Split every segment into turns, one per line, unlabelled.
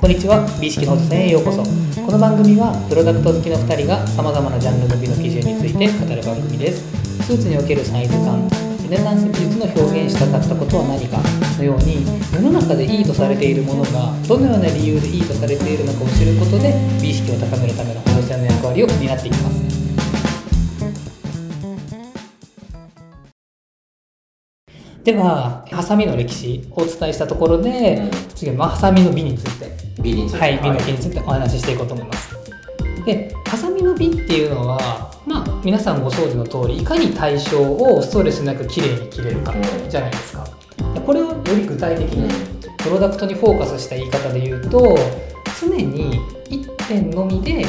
こんにちは。美意識のおじさんへようこそ。この番組はプロダクト好きの2人がさまざまなジャンルの美の基準について語る番組です。スーツにおけるサイズ感ルネサンス美術の表現したかったことは何かのように世の中でいいとされているものがどのような理由でいいとされているのかを知ることで美意識を高めるための補助線の役割を担っていきますではハサミの歴史をお伝えしたところで、うん、次はハサミの美について。
美について。
はい美の美についてお話ししていこうと思います。でハサミの美っていうのはまあ皆さんご存知の通りいかに対象をストレスなく綺麗に切れるかじゃないですか、うん、これをより具体的にプロダクトにフォーカスした言い方で言うと常に1点のみで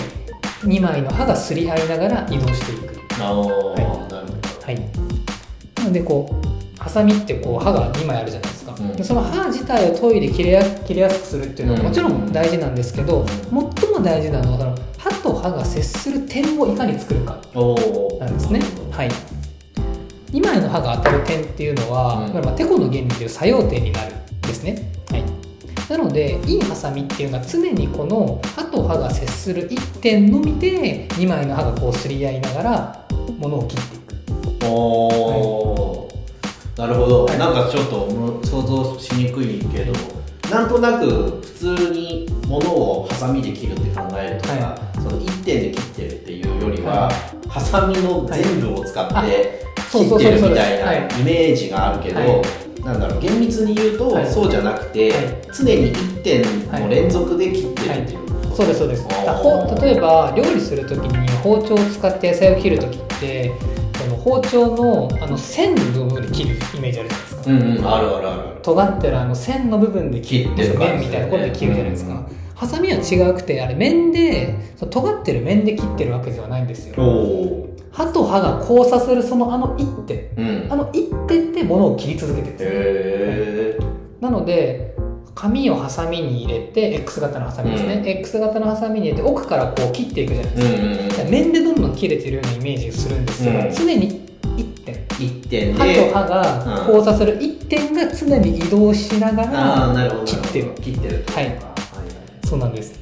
2枚の刃がすり合いながら移動していく。
はい、なるほ
ど、はい、なのでこうハサミってこう刃が2枚あるじゃないですか、うん、その刃自体を研いで切れや切れやすくするっていうのはもちろん大事なんですけど、最も大事なのはその刃と刃が接する点をいかに作るかなんですね。はい。2枚の刃が当たる点っていうのは、うん、まあ、テコの原理という作用点になるんですね。はい、なのでいいハサミっていうのは常にこの刃と刃が接する1点のみで2枚の刃がこうすり合いながらものを切っていく。
おはいなるほど、はい、なんかちょっと想像しにくいけどなんとなく普通に物をハサミで切るって考えるとか、はい、その1点で切ってるっていうよりは、はい、ハサミの全部を使って 切ってるみたいなイメージがあるけど、なんだろう厳密に言うと、そうじゃなくて、常に1点の連続で切ってるっていう、
そうですそうです。例えば料理する時に包丁を使って野菜を切る時って包丁のあの線の部分で切るイメージあるじゃないですか、
うんうん、あるあるある。
尖ってるあの線の部分で切ってる面みたいなことで切るじゃないですか、うんうん、ハサミは違くてあれ面で尖ってる面で切ってるわけではないんですよ。刃と刃が交差するそのあの一手、うん、あの一手で物を切り続けてるんですなので紙をハサミに入れて X 型のハサミですね、うん、X 型のハサミに入れて奥からこう切っていくじゃないですか、うん、面でどんどん切れてるようなイメージをするんですけど、うん、常に1点。
1点
刃と刃が交差する1点が常に移動しながら切ってる。
切ってる
はい、そうなんです。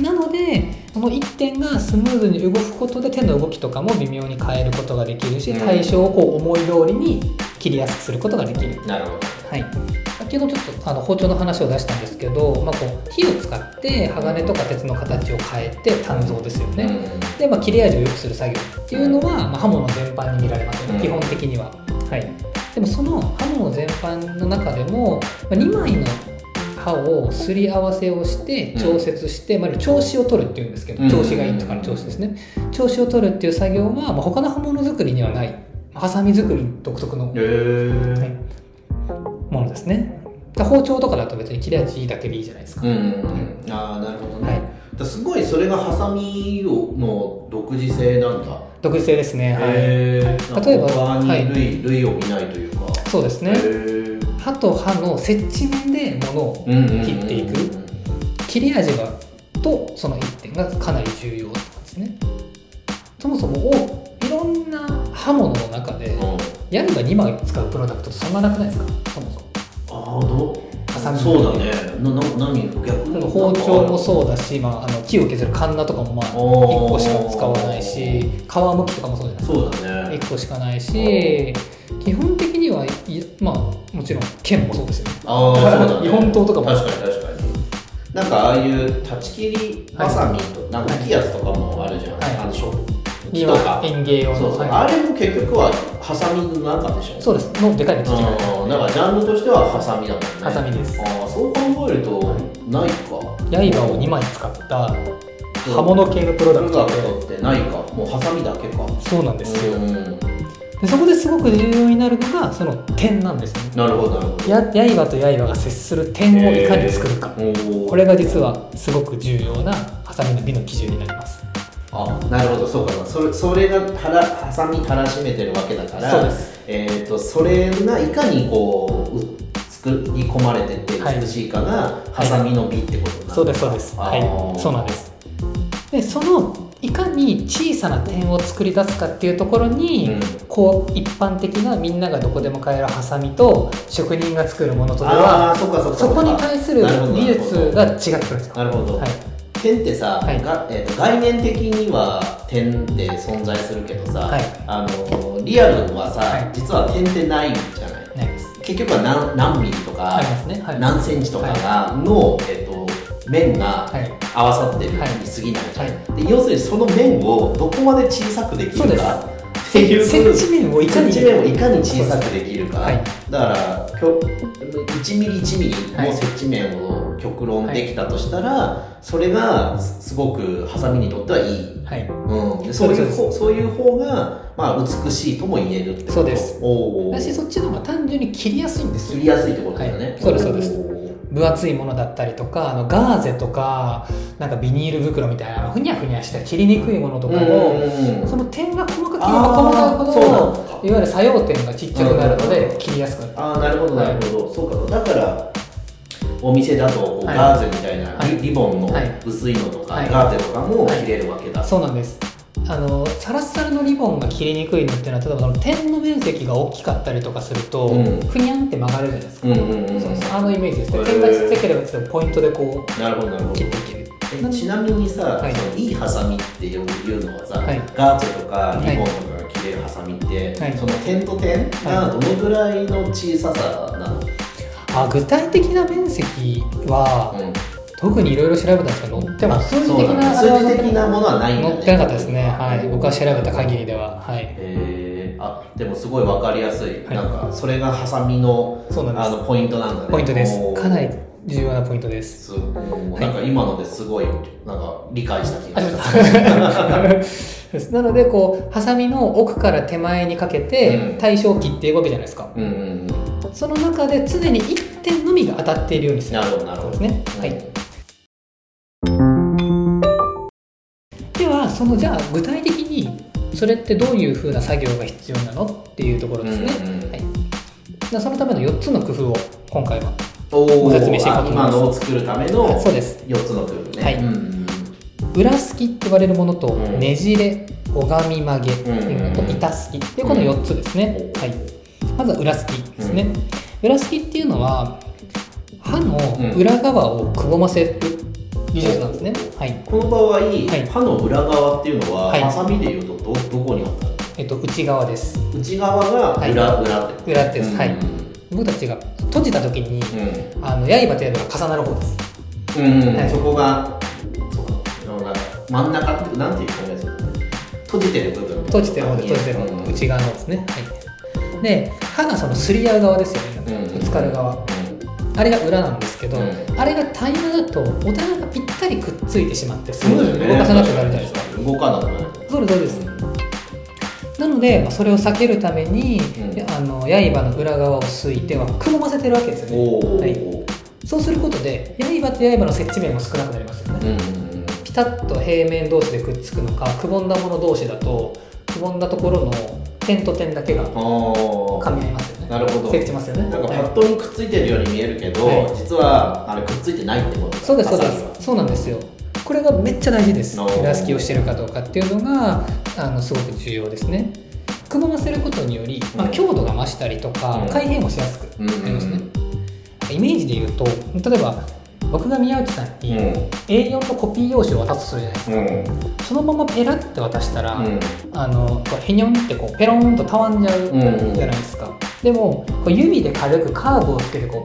なのでその1点がスムーズに動くことで手の動きとかも微妙に変えることができるし対象をこう思い通りに切りやすくすることができる。
なるほど
はい。先ほどちょっとあの包丁の話を出したんですけど、まあ、こう火を使って鋼とか鉄の形を変えて鍛造ですよね、で、まあ、切れ味を良くする作業っていうのは、まあ、刃物全般に見られますよね、基本的には。はい、でもその刃物全般の中でも、まあ、2枚の刃をすり合わせをして調節して、まあ、調子を取るっていうんですけど調子がいいとかの調子ですね。調子を取るっていう作業は、まあ、他の刃物作りにはない。ハサミ作り独特の、はい、ものですね。包丁とかだと別に切れ味だけでいいじゃないですか、うんうん
うん、ああなるほどね、はい、すごいそれがハサミの独自性なんだ。
独自性ですね。はい。
例えば他に類,、類を見ないというか。
そうですね。刃と刃の接地面で物を切っていく。切れ味がとその一点がかなり重要なんですね。そもそもいろんな刃物の中で刃2枚使うプロダクトってそんななくないですか？そもそも
あど？そうだね。なな何？逆
包丁もそうだし、まあ、あの木を削るカンナとかもまあ1個しか使わないし皮むきとかもそうじゃない
そうだね。
1個しかないし基本的にはいまあもちろん剣もそうですよね。
ああそうだ、ね、
日本刀とかも。
確かに確かに。なんかああいう断ち切りハサミと、はい、なんか大きいやつとかもあるじゃん、はい、あの
木とか園芸用
のあれも結局はハサミの中でしょ？
そうです。のでかいやつだ
からジャンルとしてはハサミだもんね。
ハサミです。
ああそう考えるとないか。
刃を2枚使った刃物系のプロダクト
ってないか。もうハサミだけか。
そうなんですよ。でそこですごく重要になるのがその点なんですね。
なるほどなるほど。
や刃と刃が接する点をいかに作るか、これが実はすごく重要なハサミの美の基準になります
あなるほどそうか。なそれそれがたらハサミたらしめてるわけだから
そうです。
えーと、それがいかにこう作り込まれてて美しいかが、はい、ハサミの美ってことなん
そうですそうです。はい。そうなんです。でそのいかに小さな点を作り出すかっていうところに、
うん。
こう一般的なみんながどこでも買えるハサミと職人が作るものとで
あ
は
あそっかそっか
そこに対する
なるほど。
技術が違ってくるんですよ。
なるほど、
はい
点ってさ、
はい。
がえーと概念的には点って存在するけどさ、
はい。
あのリアルはさ、
はい。
実は点ってないじゃない。
ないです。
結局は何何ミリとか、
ね。はい。
何センチとかが、の、えー、と面が
はい。
合わさってるに過ぎない。じゃん、で要するにその面をどこまで小さくできるかっていう。
接地面をいかに
接地面をいかに小さくできるか、
はい。
だからきょ1ミリ1ミリ
はい。
の接地面を極論できたとしたら、それがすごくハサミにとってはいい、
はい。
うん、でそういう
そう
方そういう方が、まあ、美しいとも言えるってこと。
そうです。
おー。
だしそっちの方が単純に切りやすいんですよ。
切りやすいってことだよね、
はい。そうですそうです。分厚いものだったりとかあのガーゼとかなんかビニール袋みたいなふにゃふにゃした切りにくいものとか
うん
も、
うんうん。
その点が細かければ細かいほど
か
いわゆる作用点がちっちゃくなるの
うん
で切りやすくなる
ああなるほどなるほど、そうかだからお店だとこう
はい。
ガーゼみたいなリ,、ボンの
はい。
薄いのとか、
はい。
ガーゼとかも切れるわけだ、
そうなんです。あのサラッサラのリボンが切りにくいのっていうのは例えばその点の面積が大きかったりとかすると、
うん。
ふにゃんって曲がるじゃないですか、あのイメージですね。点がちっちゃければちょっとポイントでこ
なるほどなるほど。
う切っていける。
えちなみにさ、
はい。
そのいいハサミっていうのはさ、
はい。
ガーゼとかリボンとかが切れるハサミって、
はい。
その点と点がどのぐらいの小ささなの、
あ具体的な面積は、
うん。
特にいろいろ調べたんですけど載っても
あ
数字
そうなんだ
的な
数字的なものはないんだね。
載ってなかったですね。はい。僕は調べた限りでは。はい。
あでもすごいわかりやすい、
はい。
なんかそれがハサミの
そうなんです。
あのポイントなんだね。
ポイントです。かなり重要なポイントです。
すもうなんか今のですごいなんか理解した気
あ
がした
なのでこうハサミの奥から手前にかけ
うん。
て対象を切っていくわけじゃないですか、その中で常に1点のみが当たっているようにする。
なるほどなるほど。
ね。はい。ではそのじゃあ具体的にそれってどういうふうな作業が必要なのっていうところですね、はい、でそのための4つの工夫を今回はご説明していこうと思います。
あ今のを作るための
そうです。
4つのね。
はい。
うんうん
裏すきって言われるものと、
うん。
ねじれ拝み曲げと、
うん
板すきっていうこの4つですね、
うん
はい、まずは裏すきですね、裏すきっていうのは刃の裏側をくぼませる技術なんですね、はい。
この場合、
い。
刃の裏側っていうのは、
はい。
ハサミでいうとどどこにあったの？
えっと、内側です。
内側が裏、裏って
裏です、
うん。
はい僕たちが閉じた時に
うん。
あの刃と刃が重なる方です。
うんうん
はい。
そこがそうか。なんか真ん中ってなんていう表現するの閉じてる部分。
閉じてる方で閉じてる方
うん。
内側の方ですね、はい、で刃がそのすり合う側ですよね、
うん
ぶつかる側。あれが裏なんですけど、
うん。
あれが平らだとお互いがぴったりくっついてしまってスムーズに動かさなくなるじゃないですか、
動かなくなる。
そうですそうです。なので、まあ、それを避けるために、
うん。
あの刃の裏側をすいてはくぼませてるわけですよね。はい。そうすることで刃と刃の接地面も少なくなりますよね、
うんうん
ピタッと平面同士でくっつくのかくぼんだもの同士だとくぼんだところの点と点だけが噛み合いますよね。
なるほど。
接地しますよね。
なんかパ
はい。
ッとにくっついてるように見えるけど、
はい。
実はあれくっついてないってこと
そうですそうです。そうなんですよ。これがめっちゃ大事です。裏すきをしてるかどうかっていうのがあのすごく重要ですねくぼませることにより、まあ、
うん。
強度が増したりとか、
うん。
開閉もしやすく
うん。うん
なりますね、イメージで言うと例えば僕が宮内さんに
うん。
A4 のコピー用紙を渡すとするじゃないですか、
うん。
そのままペラッて渡したら、
うん。
あのこうヘニョンってこうペロンとたわんじゃうじ
うん。うん
ゃないですか、でもこう指で軽くカーブをつけてこ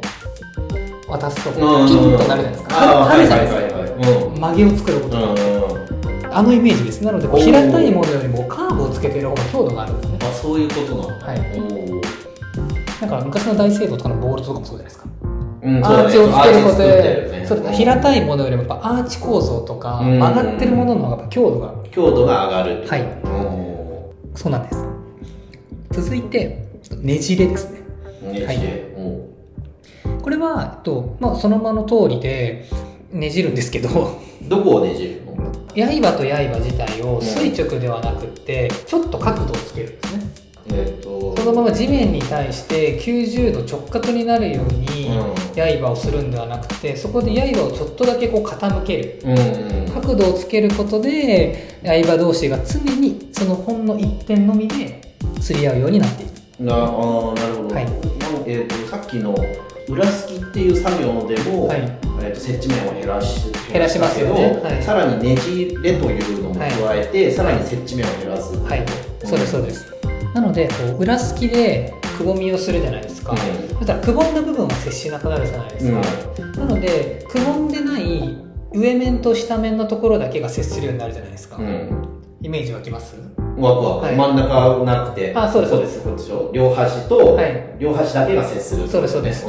う渡すと
うん。
ピンとなるじゃないですか、
あー
あるじゃないですか、曲げを作ることが、
うん
あのイメージです。なので平たいものよりもカーブをつけている方が強度があるんですね。
あそういうことなんだ。
はい。なんか昔の大聖堂とかのボールとかもそうじゃないですか？
うん
アーチをつけることで、
ね。
それ平たいものよりもやっぱアーチ構造とか
うん。
曲がってるものの方が強度が
強度が上がる
はい。
お
そうなんです。続いてねじれですね。
ーね
はい。
じれお
これは、えっとまあ、そのままの通りでねじるんですけど。
ーどこをねじるの？
刃と刃自体を垂直ではなくってちょっと角度をつけるんですね。
えっと。
そのまま地面に対して90度直角になるように刃をするんではなくてそこで刃をちょっとだけこう傾ける、うんうん、角度をつけることで刃同士が常にそのほんの一点のみですり合うようになっている
なあなるほど、はい。えーと、さっきの裏すきっていう作業でも、はい。えーと、接地面を減らし
減らしますよね、
はい、さらにねじれというのも加えて、はい、さらに接地面を減らす
はい、そうですそうです。なのでこう裏すきでくぼみをするじゃないですか、うん、そしたらくぼんだ部分は接しなくなるじゃないですか、うん、なのでくぼんでない上面と下面のところだけが接するようになるじゃないですか、うん、イメージ湧きます？
わくわく、はい、真ん中なくて
あそうですそうです。
こっち両端と、はい、両端だけが接する
そうですそうです、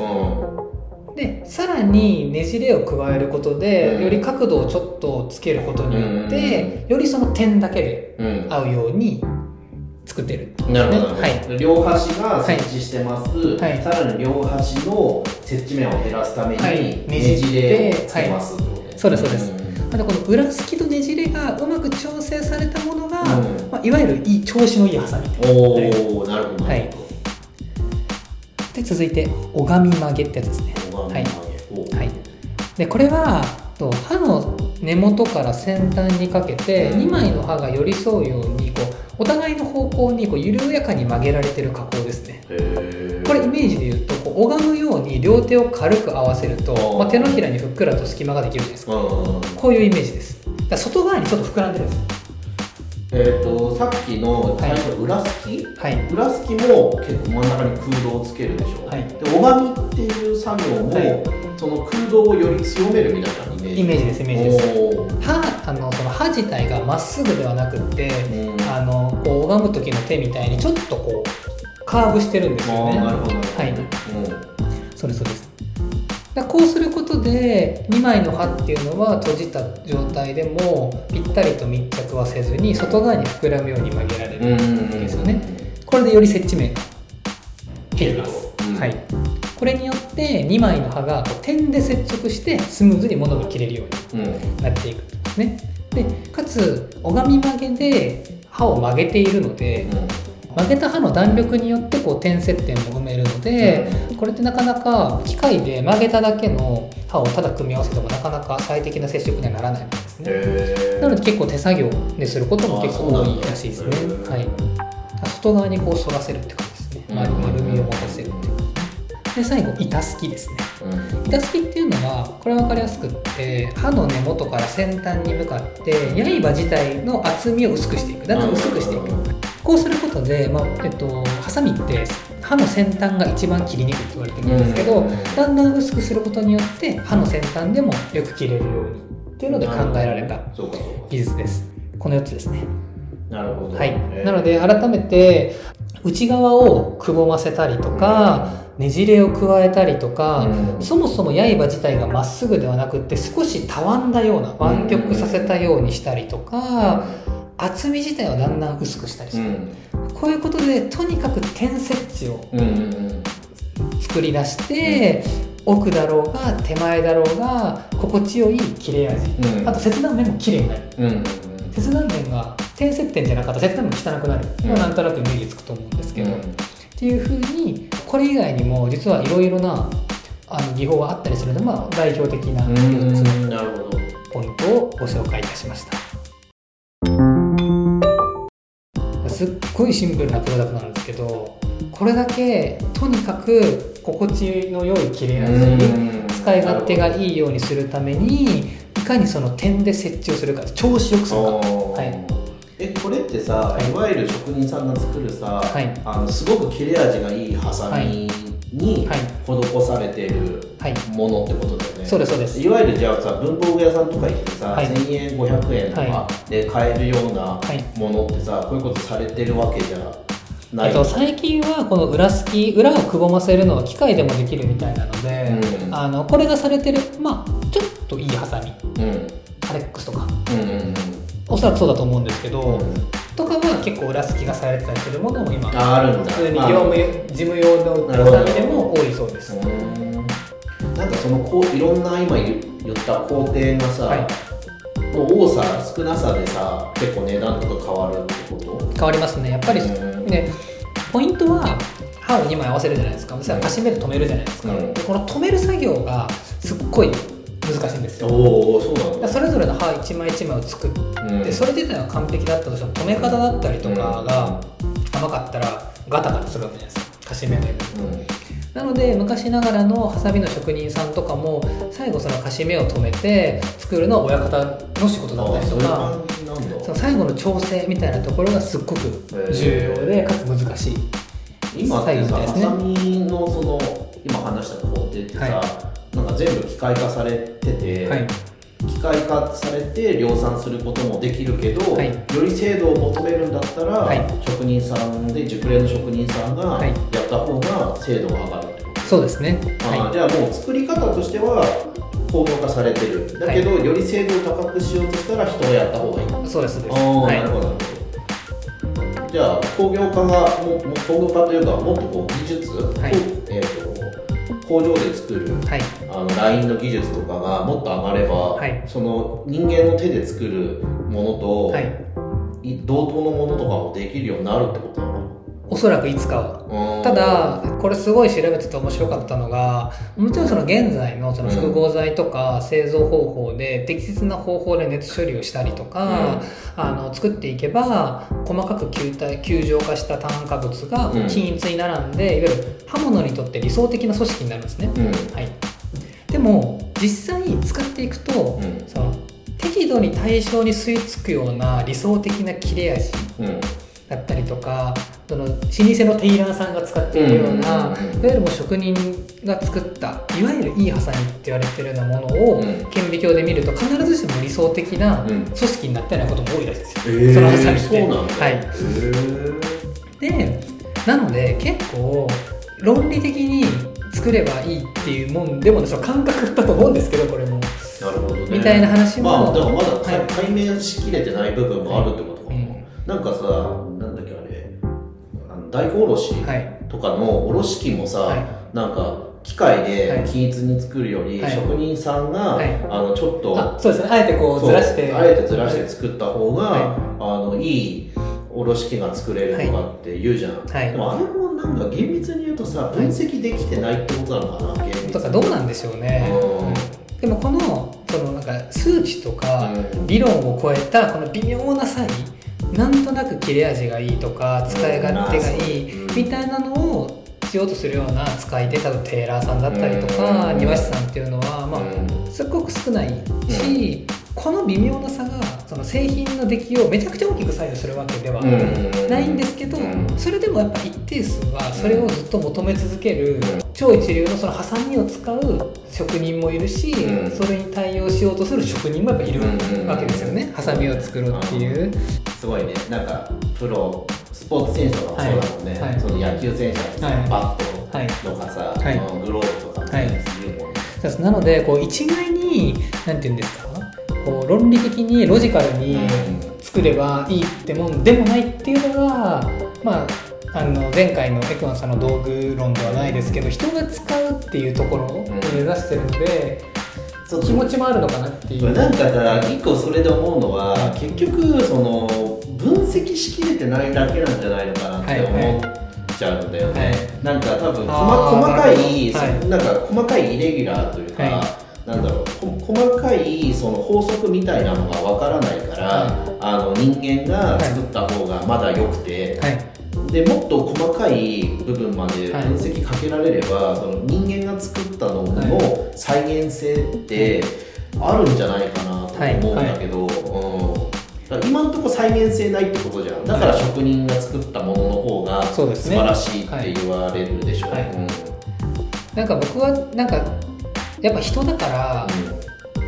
でさらにねじれを加えることで、うん、より角度をちょっとつけることによって、うん、よりその点だけで合うように作ってる、
ね、なるほど、はい、両端が設置してます、はい、さらに両端の接地面を減らすために、ねじれをつけます、
そうですそうです、またこの裏すきとねじれがうまく調整されたものが、うん、まあ、いわゆるいい調子のいいハサミ
おおなるほど、
はい、で続いて拝み曲げってやつですね。
はい、
はい、でこれは刃の根元から先端にかけて2枚の刃が寄り添うようにこうお互いの方向にこう緩やかに曲げられてる加工ですね。これイメージで言うとこう拝むように両手を軽く合わせると、まあ、手のひらにふっくらと隙間ができるじゃないですか。こういうイメージです。だ外側にちょっと膨らんでるんです。
えーと、さっきの最初の裏すき、はい、裏すきも結構真ん中に空洞をつけるでしょ、はい、で拝みっていう作業も、はい、その空洞をより強めるみたいなイメージ
イメージですイメージです。歯あのその歯自体がまっすぐではなくて、うん、あのこう拝む時の手みたいにちょっとこうカーブしてるんですよね。
なるほど。
はい、うん、そうですそうです。だこうすることで2枚の刃っていうのは閉じた状態でもぴったりと密着はせずに外側に膨らむように曲げられるんですよね。これでより接地面が減ります、うん、はいこれによって2枚の刃が点で接触してスムーズに物が切れるようになっていくんですね、でかつ拝み曲げで刃を曲げているので、曲げた刃の弾力によってこう点接点を埋めるので、うん、これってなかなか機械で曲げただけの刃をただ組み合わせてもなかなか最適な接触にはならないんですね。なので結構手作業ですることも結構多いらしいですね。はい。外側にこう反らせるって感じですね。丸みを持たせるってで最後板すきですね、うん、板すきっていうのはこれは分かりやすくって刃の根元から先端に向かって刃自体の厚みを薄くしていく。だんだん薄くしていく、こうすることで、まあえっと、ハサミって刃の先端が一番切りにくいって言われてるんですけど、うん、だんだん薄くすることによって刃の先端でもよく切れるようにっていうので考えられた技術です。この4つですね。
なるほど、
はい、なので改めて内側をくぼませたりとか、ねじれを加えたりとか、うん、そもそも刃自体がまっすぐではなくって少したわんだような湾曲させたようにしたりとか、厚み自体をだんだん薄くしたりする、うん、こういうことでとにかく点設置を作り出して、奥だろうが手前だろうが心地よい切れ味、うん、あと切断面も綺麗になる、うん、切断面が点接点じゃなかったら切断面汚くなる、うん、なんとなくイメージつくと思うんですけど、っていうふうにこれ以外にも実はいろいろなあの技法があったりするので、まあ、代表的な4つのポイントをご紹介いたしました。すっごいシンプルなプロダクトなんですけどこれだけとにかく心地の良い切れ味使い勝手がいいようにするためにいかにその点で設置をするか調子よくするか。はい
えこれってさ、はい、いわゆる職人さんが作るさ、はい、あのすごく切れ味がいいハサミに施されてるものってことだよね、
そうですそうです。
いわゆるじゃあさ文房具屋さんとか行ってさ、はい、1000円500円とかで買えるようなものってさ、こういうことされてるわけじゃえっと、
最近はこの裏すき裏をくぼませるのは機械でもできるみたいなので、うん、あのこれがされてるまあちょっといいハサミ、うん、アレックスとか、うんうんうんおそらくそうだと思うんですけど、とかは結構裏付きがされてたりするものも今
普
通に業務事務用のハサミでも多いそうです。
なん。かそのこういろんな今言った工程がさ、はい、の多さ少なさでさ結構値段とか変わるってこと？
変わりますね。やっぱりねポイントは刃を2枚合わせるじゃないですか。そしたらカシメで止めるじゃないですか、
うん。
でこの止める作業がすっごい難しいんですよ。
おおそうなんだ。
それぞれの刃1枚1枚を作って、
うん。
それ自体は完璧だったとしても止め方だったりとかが甘かったらガタガタするわけじゃないですか。カシメで
うん。
なので昔ながらのハサミの職人さんとかも最後そのカシメを止めて作るのは親方の仕事だったりとか。
あそ
の最後の調整みたいなところがすっごく重要でかつ難しい
今ってさ、
ね。
ハサミのその今話した工程ってさ、
は
なんか全部機械化されてて、
はい。
機械化されて量産することもできるけど、
はい。
より精度を求めるんだったら、
はい。
職人さんで熟練の職人さんが
はい。
やった方が精度が上がるってこと、
そうですね。は
じゃあもう作り方としては工業化されてる。だけど、より精度を高くしようとしたら人がやった方がいい。
いそうですそうです。
ああ、
はい。
なるほどなるほど。じゃあ工業化がもも工業化というかもっとこう技術、
はい。
えー、と工場で作る
はい。
あのラインの技術とかがもっと上がれば、
はい。
その人間の手で作るものと、同等のものとかもできるようになるってことなの
おそらくいつかは。ただこれすごい調べてて面白かったのがもちろんその現在のその複合剤とか製造方法で適切な方法で熱処理をしたりとか、あの作っていけば細かく球体球状化した炭化物が
うん。
均一に並んで、いわゆる刃物にとって理想的な組織になるんですね、
うん。
はい、でも実際使っていくと、
うん。
その適度に対象に吸い付くような理想的な切れ味
うん。
だったりとかその老舗のテイラーさんが使っているような、
うん
いわゆるもう職人が作ったいわゆるいいハサミって言われてるようなものを、
うん。
顕微鏡で見ると必ずしも理想的な
うん。
組織になってないことも多いらしいですよ、
えー
そのハサミって。
そうなんだ。
はい。でなので結構論理的に作ればいいっていうもんでもの感覚だと思うんですけどこれも。
なるほどね。
みたいな話も
まあだからまだ解,、明しきれてない部分もあるってことかも、
うん。
なんかさ大根おろし
はい。
とかのおろし器もさ、
はい。
なんか機械
は
で
い。
均一に作るより、
はい。
職人さんが、
はい。
あのちょっと
あそうですね。あえてこうずらして。
あえてずらして作った方が、
は
あのいいおろし器が作れるとかって言うじゃん、
はい。
でもあれもなんか厳密に言うとさ分析できてないってことなのかな、厳密に。
とかどうなんでしょうね、
うん。
でもこのそのなんか数値とか
うん。
理論を超えたこの微妙な差異なんとなく切れ味がいいとか使い勝手がいい
うん
みたいなのをしようとするような使い手多分テーラーさんだったりとか
うん。
庭師さんっていうのはまあすっごく少ないしこの微妙な差がその製品の出来をめちゃくちゃ大きく左右するわけでは
うん。
ないんですけど
うん。
それでもやっぱ一定数はそれをずっと求め続ける
ん。
超一流のそのハサミを使う職人もいるし
うん。
それに対応しようとする職人もやっぱいる
うん
わけですよね。ハサミを作るっていう。
すごいね。なんかプロスポーツ選手とかもそうだもんね、
はい。はい。
その野球選手のさ、
はい
バットとかさ、
はい。
うんグローブとかもんね。
そうです。なのでこう一概に何て言うんですか？こう論理的にロジカルに作ればいいってもんでもないっていうのがまああの前回のエクマンさんの道具論ではないですけど人が使うっていうところを目指してるので、
そう。
気持ちもあるのかなっていう。
なんかさ一個それで思うのは、
はい
結局その分析しきれてないだけなんじゃないのかなって思っちゃうんだよね、
はい
なんか多分細細かい、
はい。
そなんか細かいイレギュラーというか、
は
なんだろうこ細かいその法則みたいなのがわからないから、
は
あの人間が作った方がまだ良くて、
はい
でもっと細かい部分まで
はい
分析かけられれば、その人間が作ったのの再現性ってあるんじゃないかなと思うんだけど、今のところ再現性ないってことじゃん。だから職人が作ったものの方が素晴らしいって言われるでしょ、
はい。
うん。
なんか僕はなんかやっぱ人だから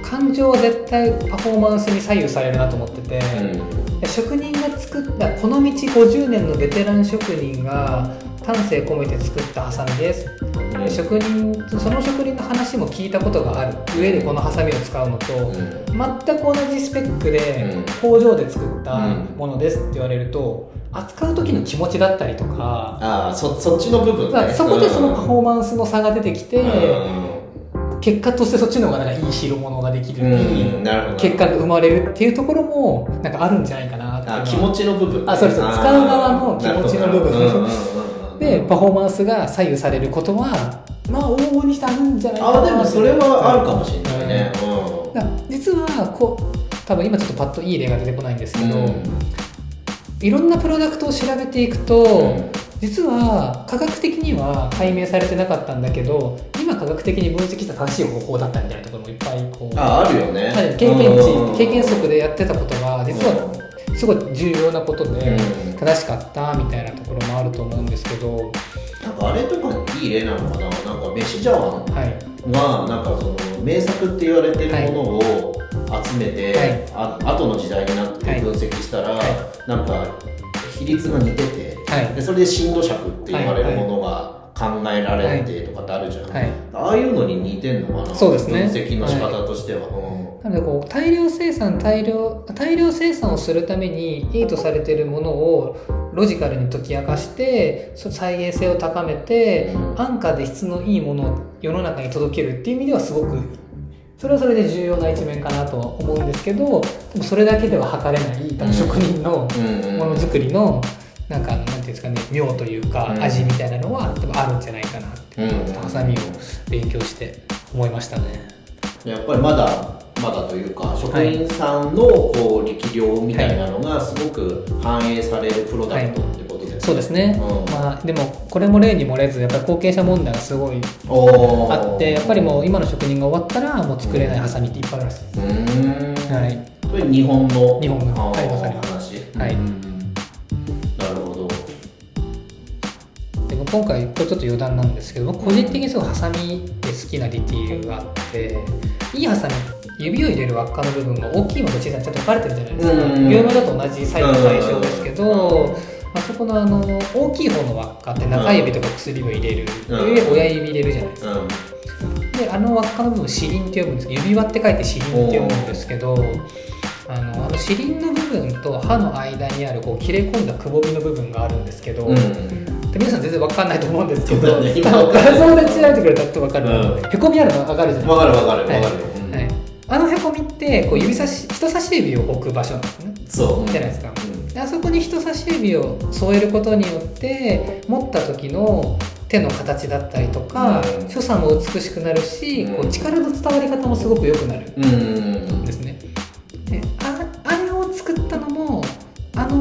感情は絶対パフォーマンスに左右されるなと思ってて、
うん
職人が作ったこの道50年のベテラン職人が丹精込めて作ったハサミです、
うん。
職人その職人の話も聞いたことがある。上でこのハサミを使うのと、
うん。
全く同じスペックで
うん。
工場で作った
うん
ものですって言われると扱う時の気持ちだったりとか、
ああそそっちの部分ね。
まあそこでそのパフォーマンスの差が出てきて、
うん
結果としてそっちの方がなんかいい代物ができる、結果が生まれるっていうところもなんかあるんじゃないかな
気持ち。の部分
あそうです使う側の気持ちの部分。でパフォーマンスが左右されることはまあ往々にしてあるんじゃないかな
あでもそれはあるかもしれないね、
うん、だ実はこう多分今ちょっとパッといい例が出てこないんですけど、うん、いろんなプロダクトを調べていくと、うん、実は科学的には解明されてなかったんだけど今科学的に分析した正しい方法だったみたいなところもいっぱいこう
ああるよね。
経験値経験則でやってたことが実はすごい重要なことで正しかったみたいなところもあると思うんですけど。
なんかあれとかいい例なのかな？なんか飯茶碗が、なんかその名作って言われてるものを集めて、はい、あ後の時代になって分析したら、はい、なんか比率が似てて、はい、でそれで震度尺って言われるものが考えられてとかってあるじゃん、ああいうのに似てんのかな？
そうですね。
分析の仕方としては、
なのでこう大量生産大量大量生産をするためにいいとされているものをロジカルに解き明かして再現性を高めて安価で質のいいものを世の中に届けるっていう意味ではすごくそれはそれで重要な一面かなとは思うんですけどでもそれだけでは測れない職人のものづくりのなんかなんていうんですかね妙というか味みたいなのは多分あるんじゃないかなってハサミを勉強して思いましたね。
やっぱりまだまだというか職人さんのこう力量みたいなのがすごく反映されるプロダクトってことですね、はい、
そうですね、うん、まあ、でもこれも例に漏れずやっぱり後継者問題がすごいあってやっぱりもう今の職人が終わったらもう作れないハサミっていっぱいあるらしいです、はい、
それ日本の
日本の
はい
話。はい今回これちょっと余談なんですけど個人的にすごいハサミで好きなディティールがあっていいハサミ指を入れる輪っかの部分が大きいのと小さいのちゃんと分かれてるじゃないですか、うん、ゲームだと同じサイズの対象ですけど、あそこのあの大きい方の輪っかって中指とか薬指を入れる、うん、親指入れるじゃないですか、であの輪っかの部分シリンって呼ぶんですけど指輪って書いてシリンって呼ぶんですけどあのあのシリンの部分と歯の間にあるこう切れ込んだくぼみの部分があるんですけど、うん皆さん全然分かんないと思うんですけど、ね、画像で調べてくれたら分かる、う。ん、へこみあるの分かるじゃないですか。分
かる分かる分かる、
はいあのへこみってこう指差し人差し指を置く場所なんですね。
そ
う。じゃないですか、うん、あそこに人差し指を添えることによって持った時の手の形だったりとか、うん、所作も美しくなるし、うん、こう力の伝わり方もすごく良くなる。ん。ですね、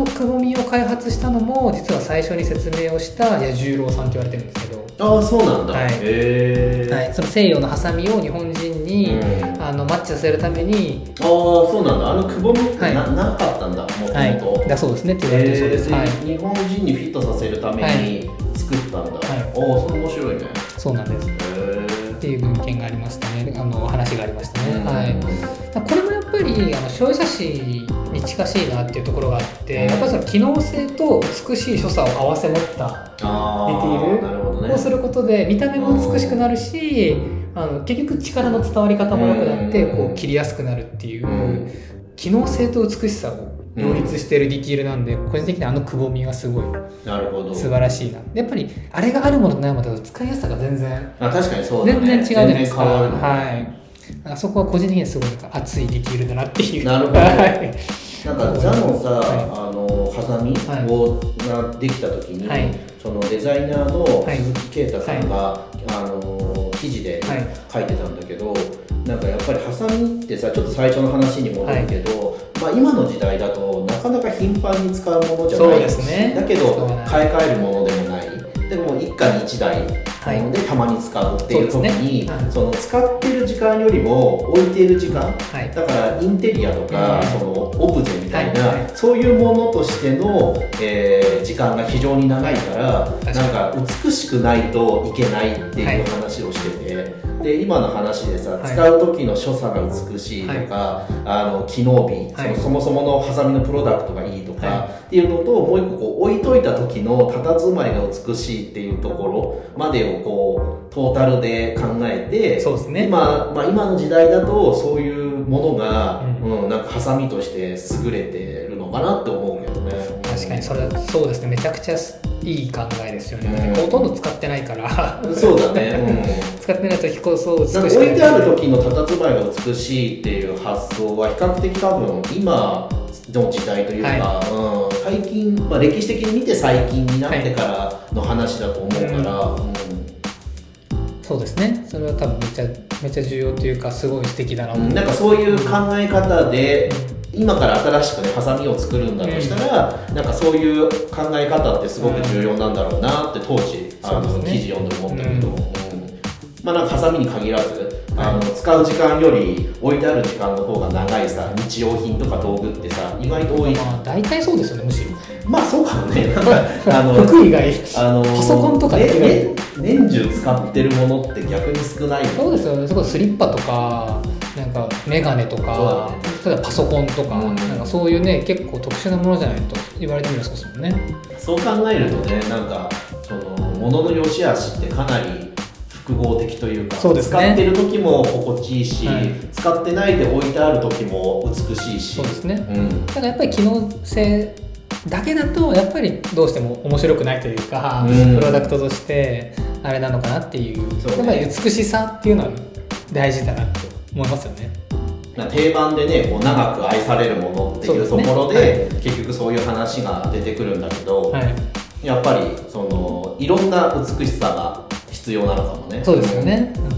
のくぼみを開発したのも実は最初に説明をした彌十郎さんって言われてるんですけど。
ああそうなんだ、
はい、
へ
はい、その西洋のハサミを日本人に、うん、あのマッチさせるために
ああそうなんだ。あのくぼみってな,、なかったんだもともと、は
い、だそうですねって言われてそうです、
はい、日本人にフィットさせるために作ったんだ、はい、おおそれ面白いね。
そうなんです。っていう文献がありましたね。あの話がありましたね、はい、これもやりあの醤油差しに近しいなっていうところがあってやっぱりその機能性と美しい所作を合わせ持ったディティールをすることで見た目も美しくなるしあの結局力の伝わり方も良くなってこう切りやすくなるっていう機能性と美しさを両立しているディティールなんで、個人的にあのくぼみはすごい
なるほど。
素晴らしいな。やっぱりあれがあるものとないものだと使いやすさが全然
あ確かにそう、
ね、全然違うじゃないですか、はいあそこは個人的にはすごい熱いディティールだなっていう。
なるほど、はい。なんかザのさ、はい、あのハサミを、ができた時に、はい、そのデザイナーの鈴木啓太さんが、はい、あの記事で書いてたんだけど、なんかやっぱりハサミってさちょっと最初の話に戻るけど、まあ、今の時代だとなかなか頻繁に使うものじゃない。
ですね。
だけど買い替えるものでもない。でも一家に一台はい、でたまに使うっていう時にそ、ね。はい、その使ってる時間よりも置いている時間、はい、だからインテリアとか、そのオブジェみたいな、そういうものとしての、えー、時間が非常に長いからなんか美しくないといけないっていう話をしてて。で今の話でさ、はい、使う時の所作が美しいとか、はい、あの機能美、はい、そのそもそものハサミのプロダクトがいいとか、っていうのともう一個こう置いといた時の佇まいが美しいっていうところまでをこうトータルで考えて
そうです、ね、
今まあ、今の時代だとそういうものが、うん、うん、なんかハサミとして優れてるのかなって思うけどね
それそうですね。めちゃくちゃいい考えですよね、うん、ほとんど使ってないから。
そうだね、
うん、使ってない時こそ美し
く置いてある時の佇まいが美しいっていう発想は比較的多分今の時代というか、はい、うん。最近、まあ、歴史的に見て最近になってからの話だと思うから、うん。
そうですね。それは多分めっちゃめっちゃ重要というかすごい素敵だなと
う。ん。なんかそういう考え方で今から新しくねハサミを作るんだとしたら、なんかそういう考え方ってすごく重要なんだろうなって当時、あの
そうですね。
記事読んで思ったけど、
うん。
うん。まあなんかハサミに限らずあの使う時間より置いてある時間の方が長いさ日用品とか道具ってさ意外と多い。
まあ大体そうですよねむしろ。
まあそうかもね。なんかあの
服以外
あの
パソコンとか以外
ねね年中使ってるものって逆に少ない。
そうですよね。そこスリッパとかなんかメガネとか、例えばパソコンとか、
うん。
なんかそういうね結構特殊なものじゃないと言われてみればそうですもんね。
そう考えるとねなんかその物の良し悪しってかなり複合的というか
そうですね。
使ってる時も心地いいし、
はい。
使ってないで置いてある時も美しいし。
そうですね。
うん。
ただやっぱり機能性だけだとやっぱりどうしても面白くないというか、
うん。
プロダクトとしてあれなのかなっていう。
そうね。
やっぱり美しさっていうのは大事だなと思いますよね。
まあ定番でねこう長く愛されるものっていうと
そうですね。
ころで結局そういう話が出てくるんだけど、
はい。
やっぱりそのいろんな美しさが必要なのかもね。
そうですよね、うん。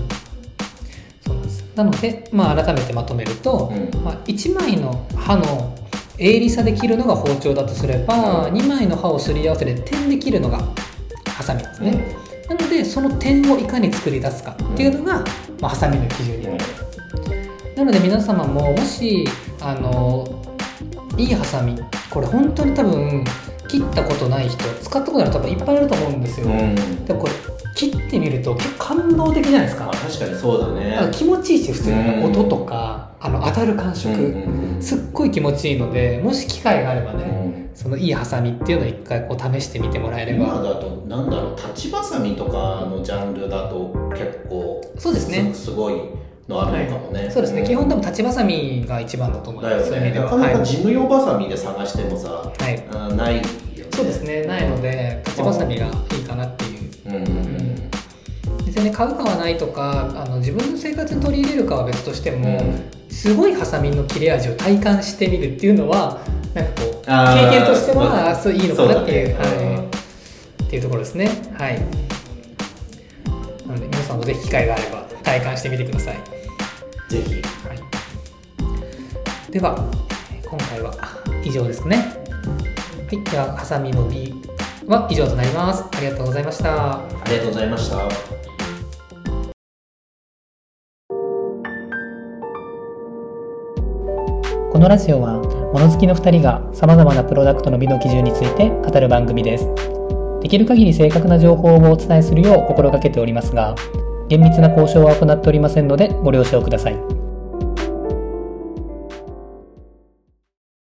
そうなんですなので、まあ、改めてまとめると、
うん。
まあ、1枚の刃の鋭利さで切るのが包丁だとすれば、
うん。
2枚の刃をすり合わせて点で切るのがハサミですね、なのでその点をいかに作り出すかっていうのが、まあ、ハサミの基準になるなので皆様ももしあのいいハサミこれ本当に多分切ったことない人使ったことない人多分いっぱいいると思うんですよ、
うん。
でもこれ切ってみると結構感動的じゃないですか。
まあ、確かにそうだね。
なんか気持ちいいし普通に。音とかあの当たる感触、
うんうんうん。
すっごい気持ちいいのでもし機会があれば
う
ね、
ん。
そのいいハサミっていうのを一回こう試してみてもらえれば。
今だとなんだろう立ちばさみとかのジャンルだと結構
そうですね。
すすごいのあるのかもね、
そうですね、
ん
基本多分立ちばさみが一番だと思います、
だよね。なかなか
はい、
事務用ばさみで探してもさ、
はい、
あないよね。
そうですね。ないので立ちばさみがいいかなっていう。
うんうんうん。
別に買うかはないとかあの自分の生活に取り入れるかは別としても、すごいハサミの切れ味を体感してみるっていうのはなんかこう経験としてはそういいのかなっていう
ね。
はい、っていうところですね。はい。なので皆さんもぜひ機会があれば体感してみてください、
ぜひ。
はい、では今回は以上ですね。はい。ではハサミの B は以上となります。ありがとうございました。
ありがとうございました。
このラジオは物好きの2人がさまざまなプロダクトの美の基準について語る番組です。できる限り正確な情報をお伝えするよう心がけておりますが厳密な交渉は行っておりませんのでご了承ください。